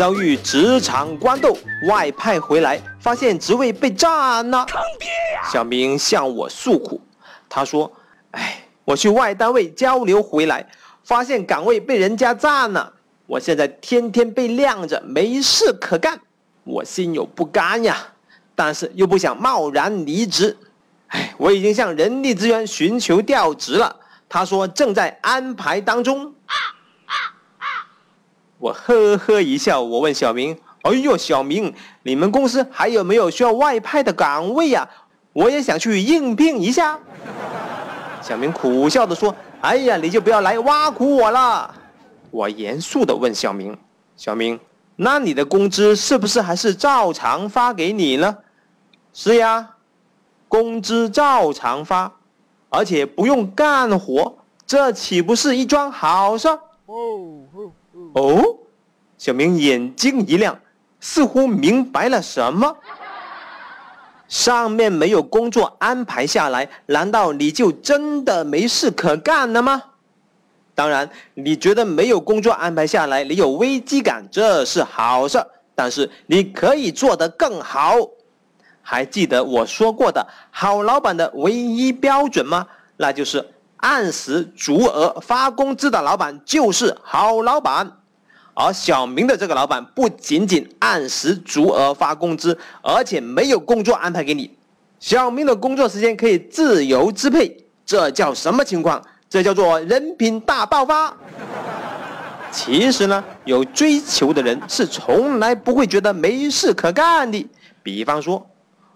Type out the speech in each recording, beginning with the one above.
遭遇职场官斗，外派回来，发现职位被占了。坑爹呀！小明向我诉苦，他说：“哎，我去外单位交流回来，发现岗位被人家占了，我现在天天被晾着，没事可干，我心有不甘呀，但是又不想贸然离职。哎，我已经向人力资源寻求调职了，他说正在安排当中。”我呵呵一笑，我问小明：“哎呦，小明，你们公司还有没有需要外派的岗位呀？我也想去应聘一下。”小明苦笑的说：“哎呀，你就不要来挖苦我了。”我严肃的问小明：“小明，那你的工资是不是还是照常发给你呢？”“是呀，工资照常发，而且不用干活，这岂不是一桩好事？”哦。哦，小明眼睛一亮，似乎明白了什么。上面没有工作安排下来，难道你就真的没事可干了吗？当然，你觉得没有工作安排下来，你有危机感，这是好事。但是你可以做得更好。还记得我说过的好老板的唯一标准吗？那就是按时足额发工资的老板就是好老板。而小明的这个老板不仅仅按时足额发工资，而且没有工作安排给你。小明的工作时间可以自由支配，这叫什么情况？这叫做人品大爆发。其实呢，有追求的人是从来不会觉得没事可干的。比方说，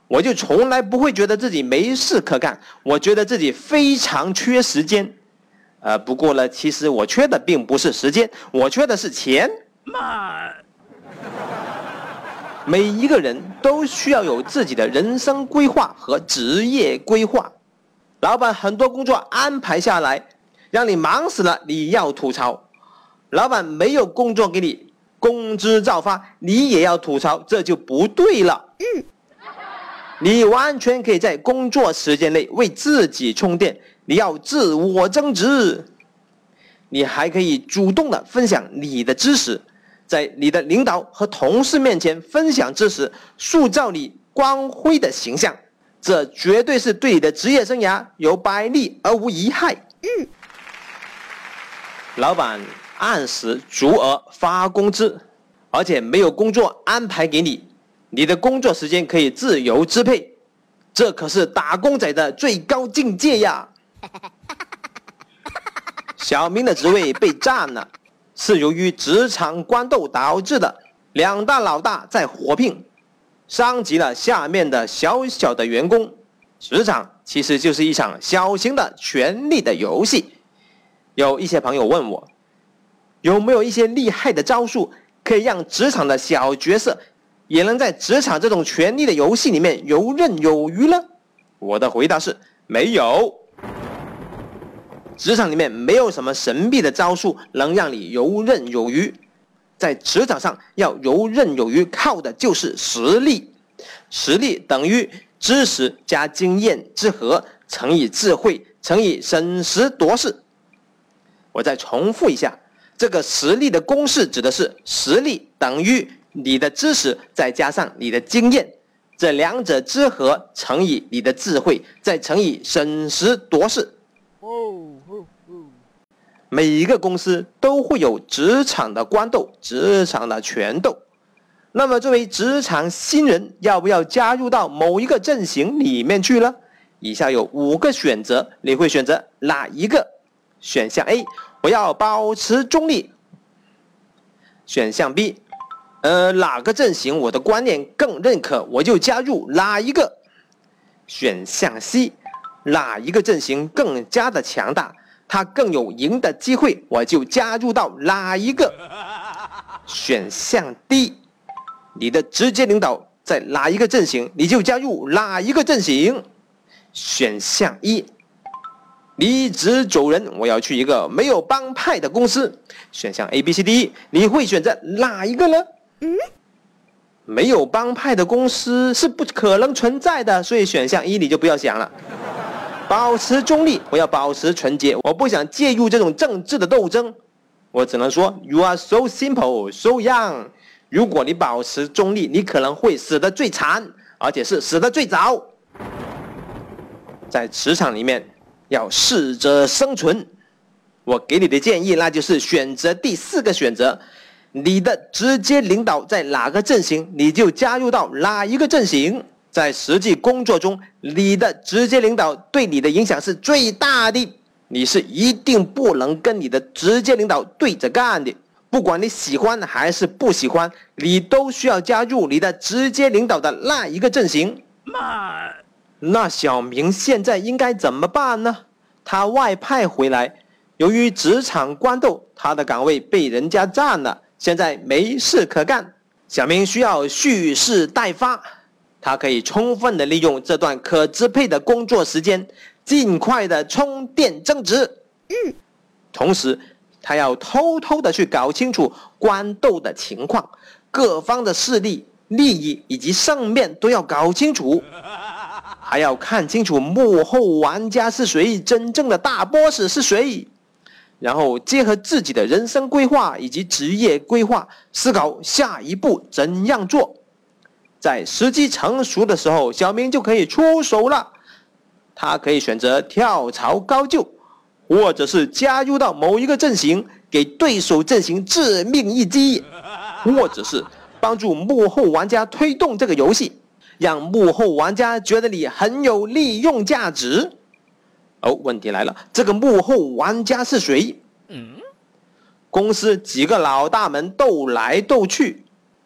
我就从来不会觉得自己没事可干，我觉得自己非常缺时间。呃，不过呢，其实我缺的并不是时间，我缺的是钱。妈，每一个人都需要有自己的人生规划和职业规划。老板很多工作安排下来，让你忙死了，你要吐槽；老板没有工作给你，工资照发，你也要吐槽，这就不对了。嗯，你完全可以在工作时间内为自己充电。你要自我增值，你还可以主动的分享你的知识，在你的领导和同事面前分享知识，塑造你光辉的形象，这绝对是对你的职业生涯有百利而无一害。嗯，老板按时足额发工资，而且没有工作安排给你，你的工作时间可以自由支配，这可是打工仔的最高境界呀！小明的职位被占了，是由于职场官斗导致的。两大老大在火拼，伤及了下面的小小的员工。职场其实就是一场小型的权力的游戏。有一些朋友问我，有没有一些厉害的招数，可以让职场的小角色也能在职场这种权力的游戏里面游刃有余呢？我的回答是没有。职场里面没有什么神秘的招数能让你游刃有余，在职场上要游刃有余，靠的就是实力。实力等于知识加经验之和乘以智慧乘以审时度势。我再重复一下，这个实力的公式指的是实力等于你的知识再加上你的经验，这两者之和乘以你的智慧再乘以审时度势。每一个公司都会有职场的官斗，职场的权斗。那么，作为职场新人，要不要加入到某一个阵型里面去呢？以下有五个选择，你会选择哪一个？选项 A，我要保持中立。选项 B，呃，哪个阵型我的观念更认可，我就加入哪一个。选项 C，哪一个阵型更加的强大？他更有赢的机会，我就加入到哪一个选项 D？你的直接领导在哪一个阵型，你就加入哪一个阵型。选项一，离职走人，我要去一个没有帮派的公司。选项 A、B、C、D，你会选择哪一个呢？嗯，没有帮派的公司是不可能存在的，所以选项一你就不要想了。保持中立，我要保持纯洁，我不想介入这种政治的斗争。我只能说，You are so simple, so young. 如果你保持中立，你可能会死得最惨，而且是死得最早。在职场里面，要适者生存。我给你的建议，那就是选择第四个选择：你的直接领导在哪个阵型，你就加入到哪一个阵型。在实际工作中，你的直接领导对你的影响是最大的，你是一定不能跟你的直接领导对着干的。不管你喜欢还是不喜欢，你都需要加入你的直接领导的那一个阵型。妈，那小明现在应该怎么办呢？他外派回来，由于职场官斗，他的岗位被人家占了，现在没事可干。小明需要蓄势待发。他可以充分的利用这段可支配的工作时间，尽快的充电增值。嗯，同时他要偷偷的去搞清楚官斗的情况，各方的势力、利益以及胜面都要搞清楚，还要看清楚幕后玩家是谁，真正的大 boss 是谁，然后结合自己的人生规划以及职业规划，思考下一步怎样做。在时机成熟的时候，小明就可以出手了。他可以选择跳槽高就，或者是加入到某一个阵型，给对手阵型致命一击，或者是帮助幕后玩家推动这个游戏，让幕后玩家觉得你很有利用价值。哦，问题来了，这个幕后玩家是谁？嗯，公司几个老大们斗来斗去。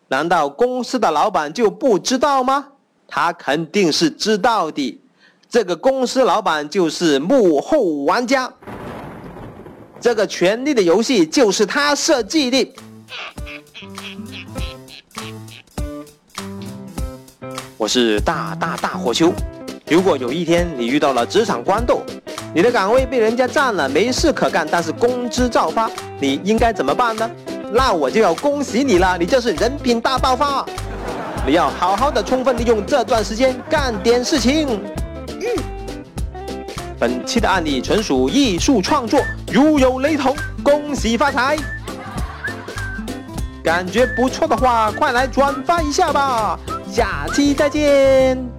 难道公司的老板就不知道吗？他肯定是知道的。这个公司老板就是幕后玩家，这个权力的游戏就是他设计的。我是大大大火球。如果有一天你遇到了职场官斗，你的岗位被人家占了，没事可干，但是工资照发，你应该怎么办呢？那我就要恭喜你了，你就是人品大爆发。你要好好的充分利用这段时间干点事情。本期的案例纯属艺术创作，如有雷同，恭喜发财。感觉不错的话，快来转发一下吧。下期再见。